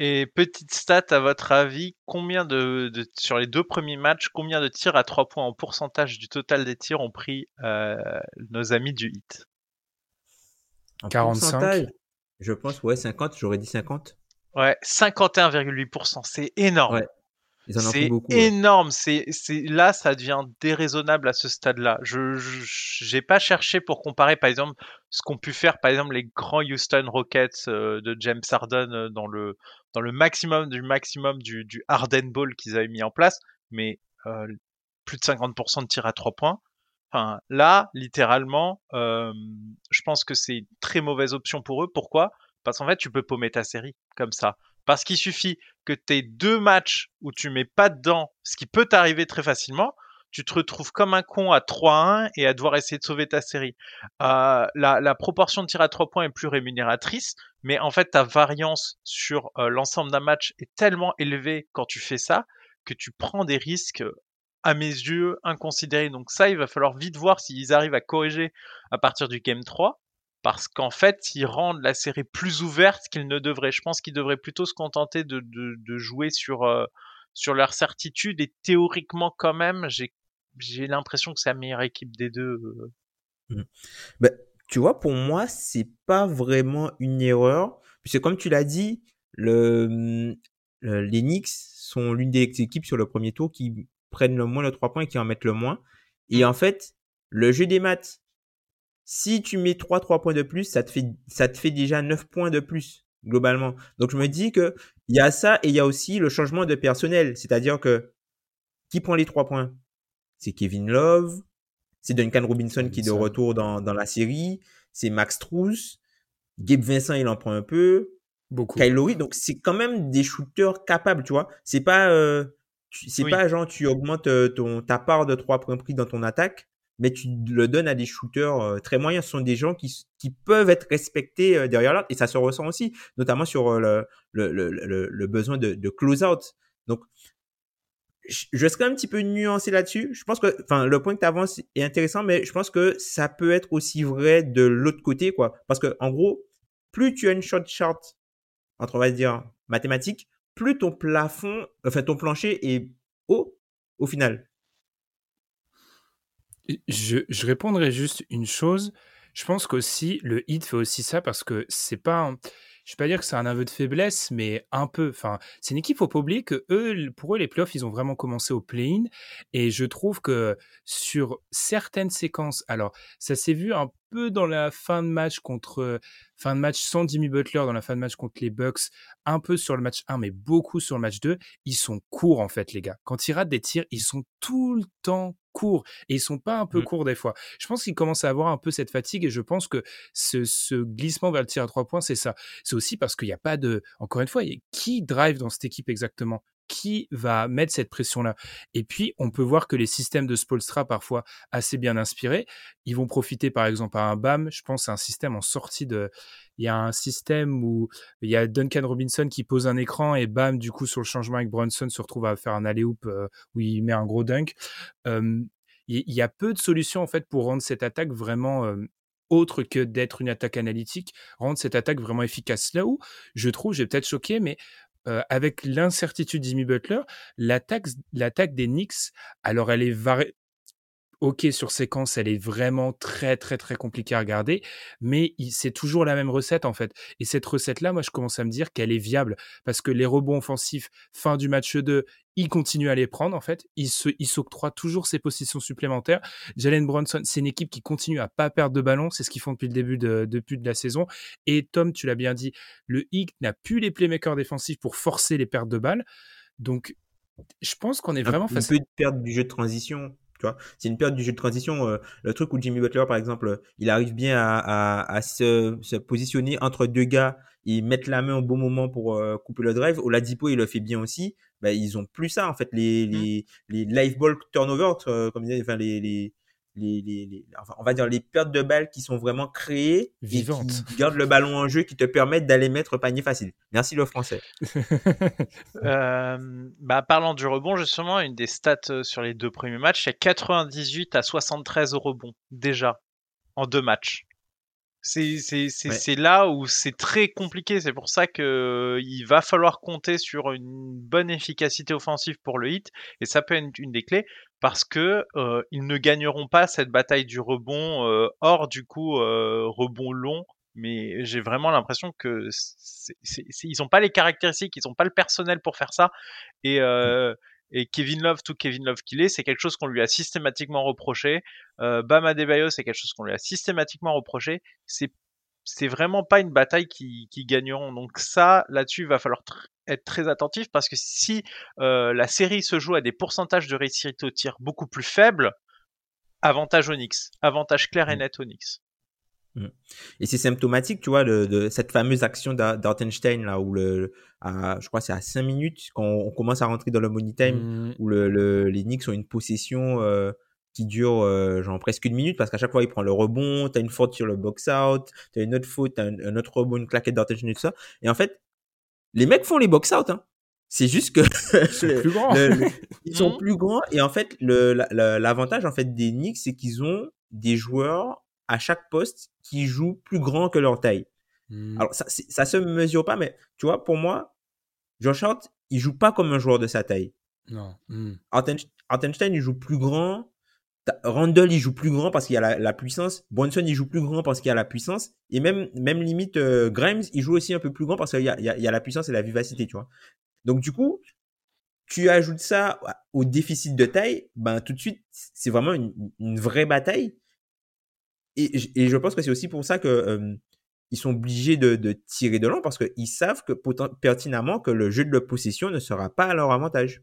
Et petite stat, à votre avis, combien de, sur les deux premiers matchs, combien de tirs à 3 points en pourcentage du total des tirs ont pris euh, nos amis du hit 45 Je pense, ouais, 50, j'aurais dit 50. Ouais, 51,8%, c'est énorme. Ouais. C'est énorme. C'est, c'est là, ça devient déraisonnable à ce stade-là. Je, j'ai pas cherché pour comparer, par exemple, ce qu'ont pu faire, par exemple, les grands Houston Rockets euh, de James Harden euh, dans le dans le maximum du maximum du, du Harden Ball qu'ils avaient mis en place, mais euh, plus de 50% de tir à trois points. Enfin, là, littéralement, je pense que c'est une très mauvaise option pour eux. Pourquoi? Parce qu'en fait, tu peux paumer ta série comme ça. Parce qu'il suffit que tu aies deux matchs où tu mets pas dedans, ce qui peut t'arriver très facilement, tu te retrouves comme un con à 3-1 et à devoir essayer de sauver ta série. Euh, la, proportion de tir à 3 points est plus rémunératrice, mais en fait ta variance sur euh, l'ensemble d'un match est tellement élevée quand tu fais ça que tu prends des risques à mes yeux inconsidérés. Donc ça, il va falloir vite voir s'ils arrivent à corriger à partir du game 3 parce qu'en fait, ils rendent la série plus ouverte qu'ils ne devraient. Je pense qu'ils devraient plutôt se contenter de, de, de jouer sur, euh, sur leur certitude et théoriquement quand même, j'ai, j'ai l'impression que c'est la meilleure équipe des deux. Mmh. Ben, tu vois, pour moi, c'est pas vraiment une erreur, puisque comme tu l'as dit, le, mmh, les Knicks sont l'une des équipes sur le premier tour qui prennent le moins de 3 points et qui en mettent le moins. Et mmh. en fait, le jeu des maths, si tu mets 3 3 points de plus, ça te fait ça te fait déjà 9 points de plus globalement. Donc je me dis que il y a ça et il y a aussi le changement de personnel, c'est-à-dire que qui prend les 3 points? C'est Kevin Love, c'est Duncan Robinson qui est de retour dans, dans la série, c'est Max Truss, Gabe Vincent il en prend un peu, beaucoup. Kyle Lowry, donc c'est quand même des shooters capables, tu vois. C'est pas euh, c'est pas genre tu augmentes euh, ton ta part de 3 points pris dans ton attaque mais tu le donnes à des shooters euh, très moyens. Ce sont des gens qui, qui peuvent être respectés euh, derrière l'autre et ça se ressent aussi, notamment sur euh, le, le, le, le besoin de, de close-out. Donc, je serais un petit peu nuancé là-dessus. Je pense que, enfin, le point que tu avances est intéressant, mais je pense que ça peut être aussi vrai de l'autre côté, quoi. Parce que, en gros, plus tu as une shot chart, entre, on va dire, mathématiques, plus ton plafond, enfin, ton plancher est haut au final. Je, répondrai juste une chose. Je pense qu'aussi, le hit fait aussi ça parce que c'est pas. Je vais pas dire que c'est un aveu de faiblesse, mais un peu. Enfin, c'est une équipe, faut pas oublier que eux, pour eux, les playoffs, ils ont vraiment commencé au play-in. Et je trouve que sur certaines séquences, alors, ça s'est vu un peu dans la fin de match contre. Fin de match sans Jimmy Butler, dans la fin de match contre les Bucks, un peu sur le match 1, mais beaucoup sur le match 2. Ils sont courts, en fait, les gars. Quand ils ratent des tirs, ils sont tout le temps courts et ils sont pas un peu mmh. courts des fois. Je pense qu'ils commencent à avoir un peu cette fatigue et je pense que ce, glissement vers le tir à trois points, c'est ça. C'est aussi parce qu'il n'y a pas de, encore une fois, qui drive dans cette équipe exactement? Qui va mettre cette pression-là? Et puis, on peut voir que les systèmes de Spolstra, parfois assez bien inspirés, ils vont profiter par exemple à un BAM. Je pense à un système en sortie de. Il y a un système où il y a Duncan Robinson qui pose un écran et BAM, du coup, sur le changement avec Brunson, se retrouve à faire un alley-oop euh, où il met un gros dunk. il y a peu de solutions en fait pour rendre cette attaque vraiment autre que d'être une attaque analytique, rendre cette attaque vraiment efficace. Là où je trouve, j'ai peut-être choqué, mais euh, avec l'incertitude d'Jimmy Butler, l'attaque, des Knicks, alors elle est variée. Ok, sur séquence, elle est vraiment très, très, très compliquée à regarder, mais c'est toujours la même recette, en fait. Et cette recette-là, moi, je commence à me dire qu'elle est viable, parce que les rebonds offensifs, fin du match 2, il continue à les prendre en fait. Il se, il s'octroie toujours ses positions supplémentaires. Jalen Bronson, c'est une équipe qui continue à pas perdre de ballon. C'est ce qu'ils font depuis le début de, depuis de la saison. Et Tom, tu l'as bien dit, le Heat n'a plus les playmakers défensifs pour forcer les pertes de balles. Donc, je pense qu'on est vraiment face à une perte du jeu de transition. Tu vois, c'est une perte du jeu de transition. Euh, le truc où Jimmy Butler, par exemple, il arrive bien à, à, à se, se, positionner entre deux gars et mettre la main au bon moment pour euh, couper le drive. Oladipo, il le fait bien aussi bah, ils ont plus ça en fait les mmh. les, les live ball turnover euh, comme enfin les, les les, les, enfin, on va dire les pertes de balles qui sont vraiment créées, vivantes, qui <laughs> gardent le ballon en jeu, qui te permettent d'aller mettre panier facile. Merci le français. <laughs> euh, bah, parlant du rebond, justement, une des stats euh, sur les deux premiers matchs, c'est 98 à 73 au rebond déjà en deux matchs. C'est là où c'est très compliqué. C'est pour ça que il va falloir compter sur une bonne efficacité offensive pour le hit, et ça peut être une des clés parce que euh, ils ne gagneront pas cette bataille du rebond euh, hors du coup euh, rebond long. Mais j'ai vraiment l'impression que ils n'ont pas les caractéristiques, ils n'ont pas le personnel pour faire ça. Et mmh. Et Kevin Love, tout Kevin Love qu'il est, c'est quelque chose qu'on lui a systématiquement reproché. Euh, Bam Adebayo, c'est quelque chose qu'on lui a systématiquement reproché. C'est c'est vraiment pas une bataille qui, qui gagneront. Donc ça, là-dessus, il va falloir être très attentif parce que si euh, la série se joue à des pourcentages de réussite au tir beaucoup plus faibles, avantage Onyx, avantage clair et mm. net Onyx. Mm. Et c'est symptomatique, tu vois, de, cette fameuse action d'Artenstein, là, où le, à, je crois c'est à 5 minutes, quand on commence à rentrer dans le money time, mm. où le, les Knicks ont une possession euh, qui dure euh, genre presque une minute, parce qu'à chaque fois, il prend le rebond, t'as une faute sur le box-out, t'as une autre faute, t'as un, autre rebond, une claquette d'Artenstein et tout ça. Et en fait, les mecs font les box-out, hein. C'est juste que ils sont plus grands. <laughs> ils sont mm. plus grands et en fait l'avantage en fait des Knicks c'est qu'ils ont des joueurs à chaque poste qui jouent plus grand que leur taille. Hmm. Alors, ça, ça se mesure pas, mais tu vois, pour moi, Josh Hart, il joue pas comme un joueur de sa taille. Non. Harten- Hartenstein, il joue plus grand. Randall, il joue plus grand parce qu'il y a la, la puissance. Bronson, il joue plus grand parce qu'il y a la puissance. Et même, même limite, euh, Grimes, il joue aussi un peu plus grand parce qu'il y a, y a- la puissance et la vivacité, tu vois. Donc, du coup, tu ajoutes ça au déficit de taille, ben, tout de suite, c'est vraiment une, vraie bataille. Et, et je pense que c'est aussi pour ça que, euh, ils sont obligés de, tirer de long parce qu'ils savent que pertinemment que le jeu de leur possession ne sera pas à leur avantage.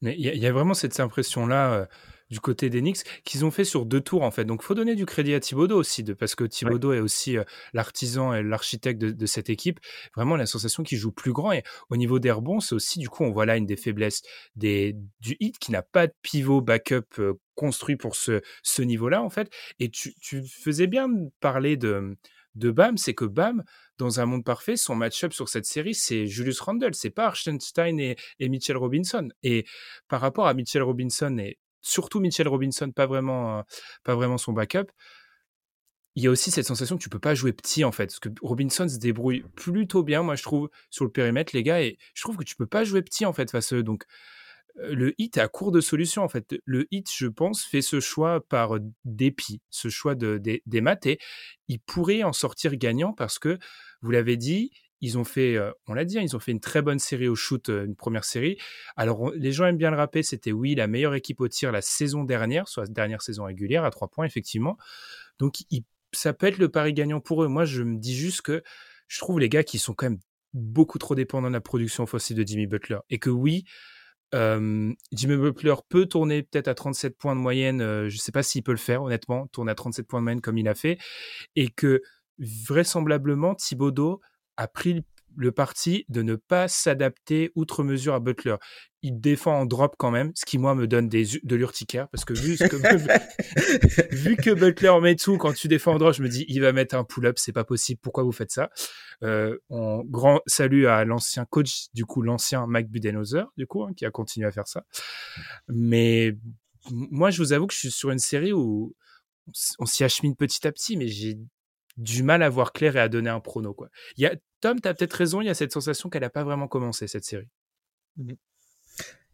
Mais il y, a- il y a vraiment cette impression-là euh, du côté des Knicks qu'ils ont fait sur deux tours en fait. Donc faut donner du crédit à Thibodeau aussi, de, parce que Thibodeau est aussi euh, l'artisan et l'architecte de, de cette équipe. Vraiment la sensation qu'il joue plus grand. Et au niveau des rebonds, c'est aussi du coup on voit là une des faiblesses des, du hit qui n'a pas de pivot backup euh, construit pour ce, ce niveau-là en fait. Et tu, tu faisais bien de parler de, de Bam, c'est que Bam, dans un monde parfait, son match-up sur cette série, c'est Julius Randle, c'est pas Archenstein et, et Mitchell Robinson. Et par rapport à Mitchell Robinson et surtout Mitchell Robinson, pas vraiment, euh, pas vraiment son backup, il y a aussi cette sensation que tu peux pas jouer petit en fait, parce que Robinson se débrouille plutôt bien, moi je trouve, sur le périmètre, les gars, et je trouve que tu peux pas jouer petit en fait face à eux. Donc euh, le hit est à court de solutions en fait. Le hit, je pense, fait ce choix par dépit, ce choix de, des, des maths, et il pourrait en sortir gagnant parce que, vous l'avez dit, ils ont fait, euh, on l'a dit, hein, ils ont fait une très bonne série au shoot, euh, une première série. Alors, les gens aiment bien le rappeler, c'était oui, la meilleure équipe au tir la saison dernière, soit dernière saison régulière, à trois points, effectivement. Donc, ça peut être le pari gagnant pour eux. Moi, je me dis juste que je trouve les gars qui sont quand même beaucoup trop dépendants de la production offensive de Jimmy Butler. Et que oui, Jimmy Butler peut tourner peut-être à 37 points de moyenne. euh, je ne sais pas s'il peut le faire, honnêtement, tourner à 37 points de moyenne comme il a fait. Et que vraisemblablement, Thibodeau a pris le- parti de ne pas s'adapter outre mesure à Butler. Il défend en drop quand même, ce qui moi me donne des, de l'urticaire parce que vu, ce que, <laughs> vu que Butler met tout quand tu défends en drop, je me dis il va mettre un pull-up, c'est pas possible. Pourquoi vous faites ça? Euh, on, Grand salut à l'ancien coach, du coup l'ancien Mike Budenholzer, du coup, hein, qui a continué à faire ça. Mais moi, je vous avoue que je suis sur une série où on s'y achemine petit à petit, mais j'ai du mal à voir clair et à donner un prono. Quoi. Il y a, Tom, tu as peut-être raison, il y a cette sensation qu'elle n'a pas vraiment commencé, cette série.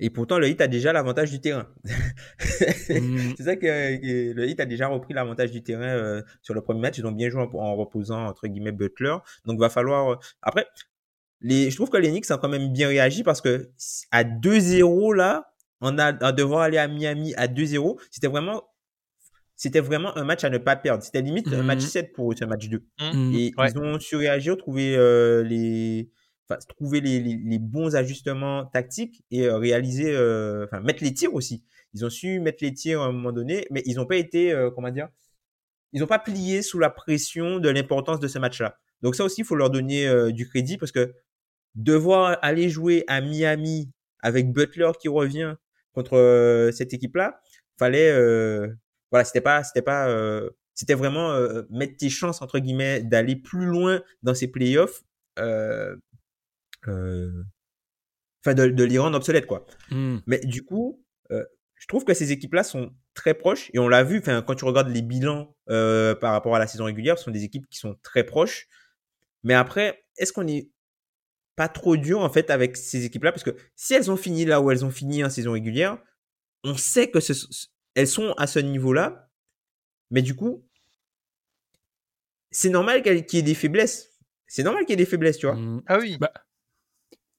Et pourtant, le hit a déjà l'avantage du terrain. Mm. <laughs> c'est ça que, que le hit a déjà repris l'avantage du terrain euh, sur le premier match. Ils ont bien joué en, en reposant, entre guillemets, Butler. Donc, va falloir... euh, Après, les, je trouve que les Knicks ont quand même bien réagi parce que à 2-0, là, on a à devoir aller à Miami à 2-0. C'était vraiment... C'était vraiment un match à ne pas perdre. C'était limite un Mhm. match 7 pour eux, ce match 2. Mm. Et Ouais. ils ont su réagir, trouver euh, les, enfin, trouver les, les, les bons ajustements tactiques et euh, réaliser, euh, enfin, mettre les tirs aussi. Ils ont su mettre les tirs à un moment donné, mais ils n'ont pas été, euh, comment dire, ils n'ont pas plié sous la pression de l'importance de ce match-là. Donc ça aussi, il faut leur donner euh, du crédit parce que devoir aller jouer à Miami avec Butler qui revient contre euh, cette équipe-là, fallait, euh, voilà, c'était pas, c'était pas, euh, c'était vraiment euh, mettre tes chances entre guillemets d'aller plus loin dans ces playoffs, euh, enfin de, de les rendre obsolètes quoi. Mm. Mais du coup, euh, je trouve que ces équipes-là sont très proches et on l'a vu. Enfin, quand tu regardes les bilans euh, par rapport à la saison régulière, ce sont des équipes qui sont très proches. Mais après, est-ce qu'on est pas trop dur en fait avec ces équipes-là? Parce que si elles ont fini là où elles ont fini en saison régulière, on sait que ce, elles sont à ce niveau-là, mais du coup, c'est normal qu'il y ait des faiblesses. C'est normal qu'il y ait des faiblesses, tu vois. Mm. Ah oui. Bah,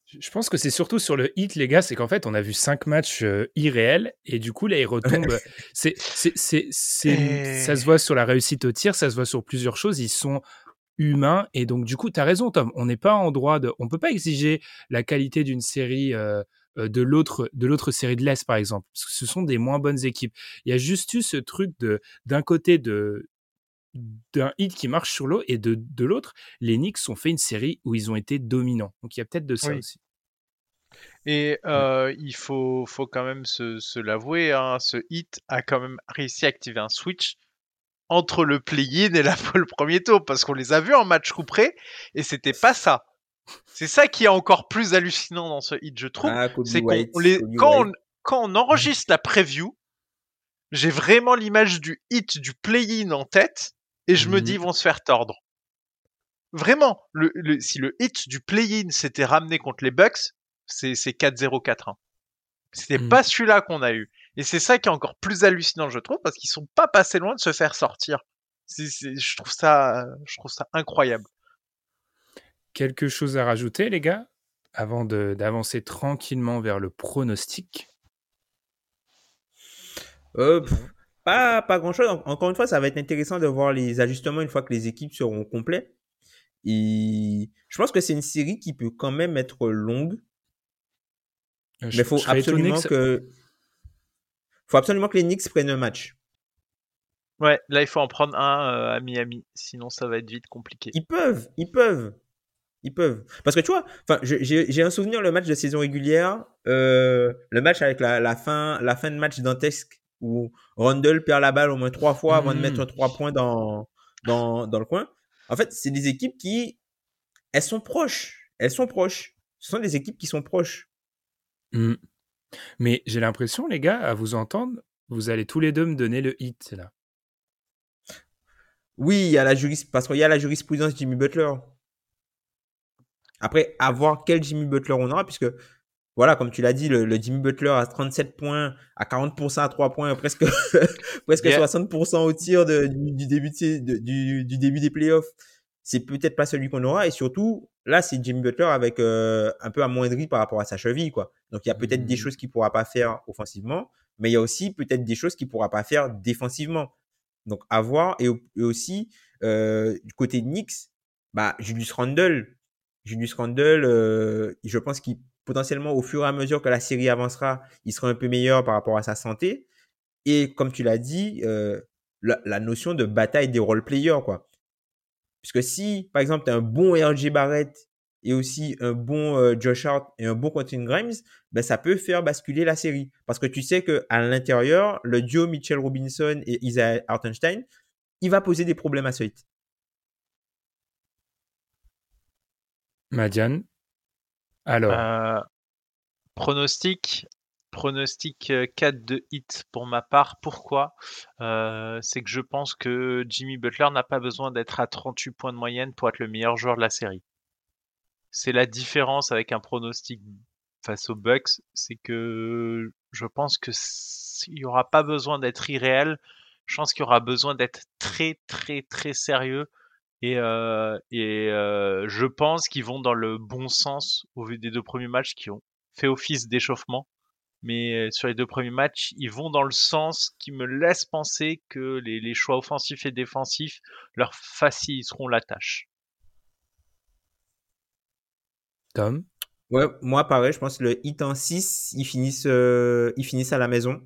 je pense que c'est surtout sur le hit, les gars, c'est qu'en fait, on a vu cinq matchs euh, irréels et du coup, là, <laughs> c'est, c'est, c'est, c'est- Et- Ça se voit sur la réussite au tir, ça se voit sur plusieurs choses. Ils sont humains et donc, du coup, tu as raison, Tom. On n'est pas en droit de. On peut pas exiger la qualité d'une série. euh, de l'autre de l'autre série de l'Est par exemple. Parce que ce sont des moins bonnes équipes. Il y a juste eu ce truc de d'un côté de d'un hit qui marche sur l'eau et de, de l'autre les Knicks ont fait une série où ils ont été dominants. Donc il y a peut-être de ça Oui. aussi. Et euh, il faut, faut quand même se, se l'avouer, hein, ce hit a quand même réussi à activer un switch entre le play-in et la, <laughs> le premier tour, parce qu'on les a vus en match couperé, et c'était pas ça. C'est ça qui est encore plus hallucinant dans ce hit, je trouve. Ah, c'est qu'on les, quand, on, quand on enregistre la preview, J'ai vraiment l'image du hit du play-in en tête et je me Mhm. dis ils vont se faire tordre. Vraiment, le, le- si le hit du play-in s'était ramené contre les Bucks, c'est c'est 4-0 4-1. C'était Mhm. pas celui-là qu'on a eu. Et c'est ça qui est encore plus hallucinant, je trouve, parce qu'ils sont pas passés loin de se faire sortir. C'est- c'est- je trouve ça, je trouve ça incroyable. Quelque chose à rajouter, les gars, avant d'avancer tranquillement vers le pronostic? Euh, pff, pas, pas grand chose. Encore une fois, ça va être intéressant de voir les ajustements une fois que les équipes seront complets. Et je pense que c'est une série qui peut quand même être longue, Euh, mais il faut absolument ça- que, faut absolument que les Knicks prennent un match. Ouais, là il faut en prendre un euh, à Miami, sinon ça va être vite compliqué. Ils peuvent, ils peuvent, ils peuvent. Parce que tu vois, j'ai un souvenir le match de saison régulière, euh, le match avec la, la fin, la fin de match dantesque où Rundle perd la balle au moins trois fois avant de Mhm. mettre trois points dans dans dans le coin. En fait, c'est des équipes qui, elles sont proches, elles sont proches. Ce sont des équipes qui sont proches. Hmm. Mais j'ai l'impression, les gars, à vous entendre, vous allez tous les deux me donner le hit, là. Oui, il y a la juris, parce qu'il y a la jurisprudence Jimmy Butler. Après, à voir quel Jimmy Butler on aura, puisque, voilà, comme tu l'as dit, le, le Jimmy Butler à 37 points, à 40% à 3 points, presque, <laughs> presque Yeah. 60% au tir de- du, du début de du, du début des playoffs. C'est peut-être pas celui qu'on aura, et surtout, là, c'est Jimmy Butler avec euh, un peu amoindri par rapport à sa cheville, quoi. Donc, il y a peut-être des Mhm. choses qu'il pourra pas faire offensivement, mais il y a aussi peut-être des choses qu'il pourra pas faire défensivement. Donc, à voir. Et, et aussi, euh, du côté de Knicks, bah, Julius Randle, Julius Randle, euh, je pense qu'il potentiellement, au fur et à mesure que la série avancera, il sera un peu meilleur par rapport à sa santé. Et comme tu l'as dit, euh, la, notion de bataille des role players, quoi. Puisque si, par exemple, tu as un bon RJ Barrett et aussi un bon euh, Josh Hart et un bon Quentin Grimes, ben, ça peut faire basculer la série. Parce que tu sais que à l'intérieur, le duo Mitchell Robinson et Isaiah Hartenstein, il va poser des problèmes à ce Madiane Alors, Euh, pronostic, pronostic euh, 4 de hit pour ma part. Pourquoi? Euh, C'est que je pense que Jimmy Butler n'a pas besoin d'être à 38 points de moyenne pour être le meilleur joueur de la série. C'est la différence avec un pronostic face aux Bucks, c'est que je pense que il y aura pas besoin d'être irréel. Je pense qu'il y aura besoin d'être très très très sérieux et euh, et euh, je pense qu'ils vont dans le bon sens au vu des deux premiers matchs qui ont fait office d'échauffement. Mais sur les deux premiers matchs, ils vont dans le sens qui me laisse penser que les, les choix offensifs et défensifs leur faciliteront la tâche. Tom? Ouais, moi, pareil, je pense que le hit en 6, ils finissent, euh, ils finissent à la maison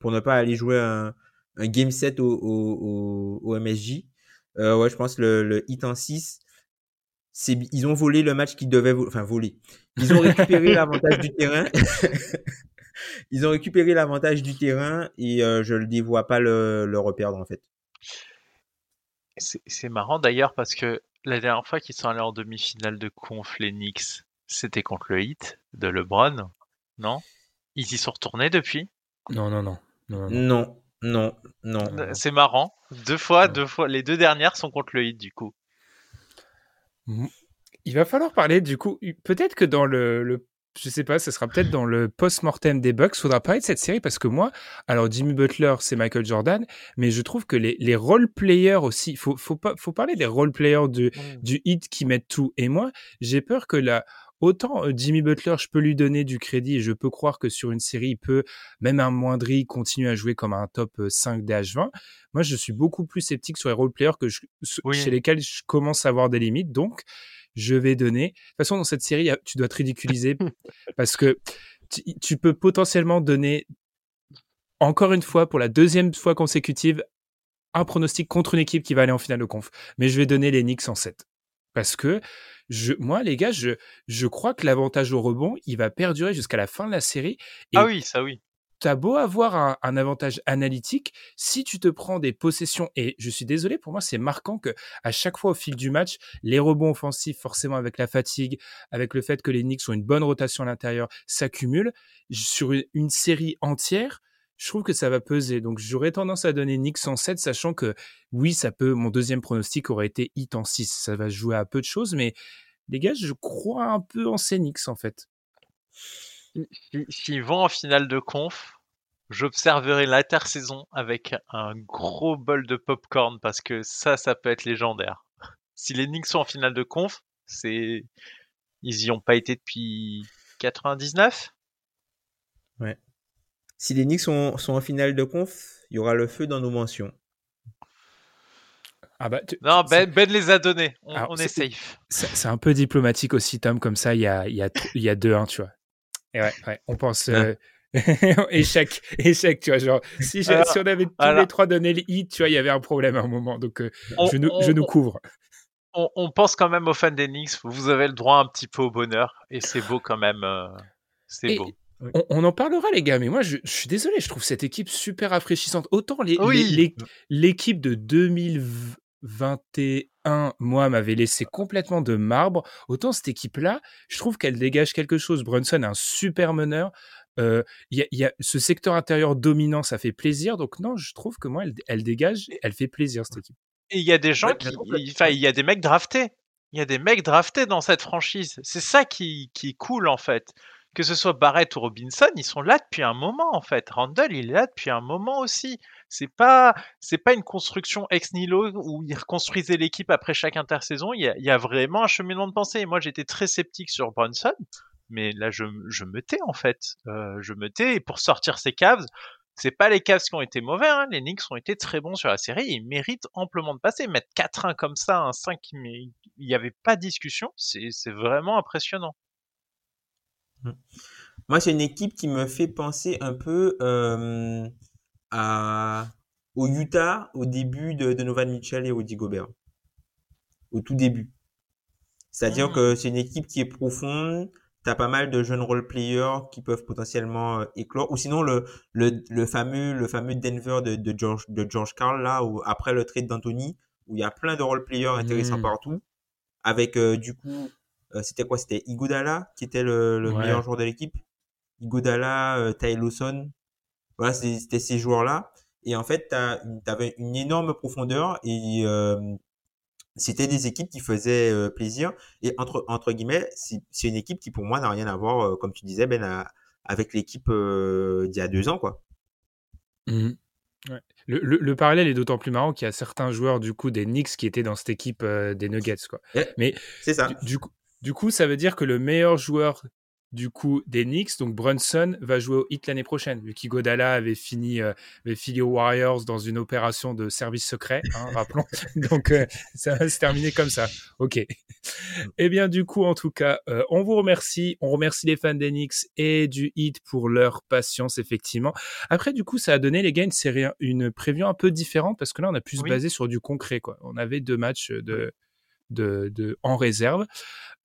pour ne pas aller jouer un, un game set au, au, au, au MSJ. Euh, ouais, je pense que le, le hit en 6, c'est, ils ont volé le match qu'ils devaient, vo- enfin, voler. Ils ont récupéré <laughs> l'avantage du terrain. <laughs> ils ont récupéré l'avantage du terrain et euh, je ne les vois pas le, le reperdre, en fait. C'est c'est marrant d'ailleurs parce que la dernière fois qu'ils sont allés en demi-finale de conf, les Knicks, c'était contre le Heat de LeBron, non? Ils y sont retournés depuis? Non, non, non. non, non. Non, non, non. Euh, C'est marrant. Deux fois, Non. deux fois. Les deux dernières sont contre le Heat du coup. Il va falloir parler, du coup, peut-être que dans le, le je sais pas, ce sera peut-être dans le post-mortem des Bucks, faudra parler de cette série parce que moi, alors Jimmy Butler, c'est Michael Jordan, mais je trouve que les, les role-players aussi, faut, faut, pas, faut parler des role-players du, du hit qui mettent tout. Et moi, j'ai peur que là, autant euh, Jimmy Butler, je peux lui donner du crédit et je peux croire que sur une série, il peut, même un moindri, continuer à jouer comme un top euh, 5 DH20. Moi, je suis beaucoup plus sceptique sur les role-players que je, Oui. chez lesquels je commence à avoir des limites. Donc, je vais donner. De toute façon, dans cette série, tu dois te ridiculiser <laughs> parce que tu, tu peux potentiellement donner, encore une fois, pour la deuxième fois consécutive, un pronostic contre une équipe qui va aller en finale de conf. Mais je vais donner les Knicks en 7. Parce que je, moi, les gars, je, je crois que l'avantage au rebond, il va perdurer jusqu'à la fin de la série. Et Ah oui, ça oui. T'as beau avoir un, un, avantage analytique, si tu te prends des possessions, et je suis désolé, pour moi, c'est marquant que à chaque fois au fil du match, les rebonds offensifs, forcément avec la fatigue, avec le fait que les Knicks ont une bonne rotation à l'intérieur, s'accumulent. Sur une, une, série entière, je trouve que ça va peser. Donc j'aurais tendance à donner Knicks en 7, sachant que oui, ça peut. Mon deuxième pronostic aurait été Hit en 6. Ça va jouer à peu de choses, mais les gars, je crois un peu en Knicks en fait. S'ils vont en finale de conf, j'observerai l'intersaison avec un gros bol de popcorn parce que ça, ça peut être légendaire. Si les Knicks sont en finale de conf, c'est ils y ont pas été depuis 99. Ouais. Si les Knicks sont, sont en finale de conf, il y aura le feu dans nos mentions. Ah bah, non, ben, ben, les a donnés. On, est, safe. C'est un peu diplomatique aussi, Tom, comme ça, il y a, y a, y a 2-1, tu vois. Et ouais, ouais, on pense. Euh, <laughs> échec, échec, tu vois. Genre, si, si on avait tous les trois donné le hit, tu vois, il y avait un problème à un moment. Donc, euh, je, nous, je nous couvre. On, pense quand même aux fans d'Enix. Vous avez le droit un petit peu au bonheur. Et c'est beau quand même. Euh, c'est beau. On, en parlera, les gars, mais moi, je, suis désolé, je trouve cette équipe super rafraîchissante. Autant l'équipe de 2021, moi, m'avait laissé complètement de marbre. Autant cette équipe-là, je trouve qu'elle dégage quelque chose. Brunson est un super meneur. Euh, il y, a ce secteur intérieur dominant, ça fait plaisir. Donc non, je trouve que moi, elle, dégage, elle fait plaisir cette équipe. Et il y a des gens qui, enfin, il y a des mecs draftés. Il y a des mecs draftés dans cette franchise. C'est ça qui, qui est cool en fait que ce soit Barrett ou Robinson, ils sont là depuis un moment en fait. Randall, il est là depuis un moment aussi. C'est pas, c'est pas une construction ex nihilo où ils reconstruisaient l'équipe après chaque intersaison. Il y, a, vraiment un cheminement de pensée. moi, j'étais très sceptique sur Brunson, mais là, je, me tais en fait. Euh, je me tais. Et pour sortir ces caves, c'est pas les Cavs qui ont été mauvais, hein. les Knicks ont été très bons sur la série, ils méritent amplement de passer. Mettre 4-1 comme ça, un 5, mais il n'y avait pas de discussion, c'est vraiment impressionnant. Mmh. Moi, c'est une équipe qui me fait penser un peu euh, à, au Utah au début de, de Novan Mitchell et Rudy Gobert. Au tout début. C'est-à-dire mmh. que c'est une équipe qui est profonde. T'as pas mal de jeunes role players qui peuvent potentiellement euh, éclore. Ou sinon le, le, le fameux le fameux Denver de, de George de George Carl là où après le trade d'Anthony où il y a plein de role players intéressants mmh. partout avec euh, du coup c'était quoi? C'était Igodala qui était le, meilleur joueur de l'équipe? Igodala, euh, Ty Lawson. Voilà, c'était ces joueurs-là. Et en fait, tu avais une énorme profondeur et euh, c'était des équipes qui faisaient euh, plaisir. Et entre, entre guillemets, c'est une équipe qui pour moi n'a rien à voir, comme tu disais, Ben, avec l'équipe d'il y a deux ans. quoi. Mmh. Le, le, parallèle est d'autant plus marrant qu'il y a certains joueurs du coup des Knicks qui étaient dans cette équipe des Nuggets quoi. Mais c'est ça. du, coup, du coup, ça veut dire que le meilleur joueur du coup des Knicks, donc Brunson, va jouer au Hit l'année prochaine, vu qu'Igodala avait fini, euh, avait filé aux Warriors dans une opération de service secret, hein, <laughs> rappelons. <laughs> donc euh, ça va se terminer comme ça. Ok. Eh bien, du coup, en tout cas, euh, on vous remercie. On remercie les fans des Knicks et du Hit pour leur patience, effectivement. Après, du coup, ça a donné les gars une série, une prévision un peu différente parce que là, on a pu se baser sur du concret. Quoi. On avait deux matchs de, de, de en réserve.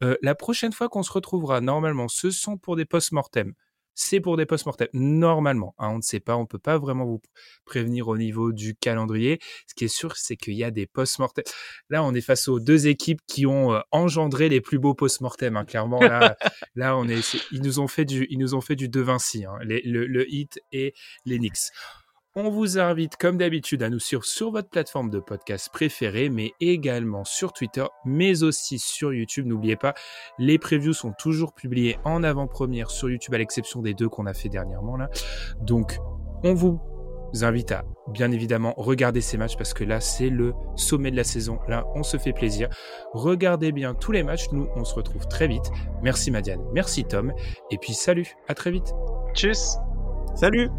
Euh, la prochaine fois qu'on se retrouvera, normalement, ce sont pour des post-mortem. C'est pour des post-mortem. Normalement, hein, on ne sait pas, on peut pas vraiment vous prévenir au niveau du calendrier. Ce qui est sûr, c'est qu'il y a des post-mortem. Là, on est face aux deux équipes qui ont euh, engendré les plus beaux post-mortem. Hein. Clairement, là, <laughs> là, on est, ils nous ont fait du, ils nous ont fait du De Vinci, hein, le, le hit et les Knicks. On vous invite comme d'habitude à nous suivre sur votre plateforme de podcast préférée, mais également sur Twitter, mais aussi sur YouTube. N'oubliez pas, les previews sont toujours publiés en avant-première sur YouTube, à l'exception des deux qu'on a fait dernièrement là. Donc, on vous invite à bien évidemment regarder ces matchs parce que là c'est le sommet de la saison. Là on se fait plaisir. Regardez bien tous les matchs. Nous on se retrouve très vite. Merci Madiane, merci Tom. Et puis salut, à très vite. Tchuss. Salut.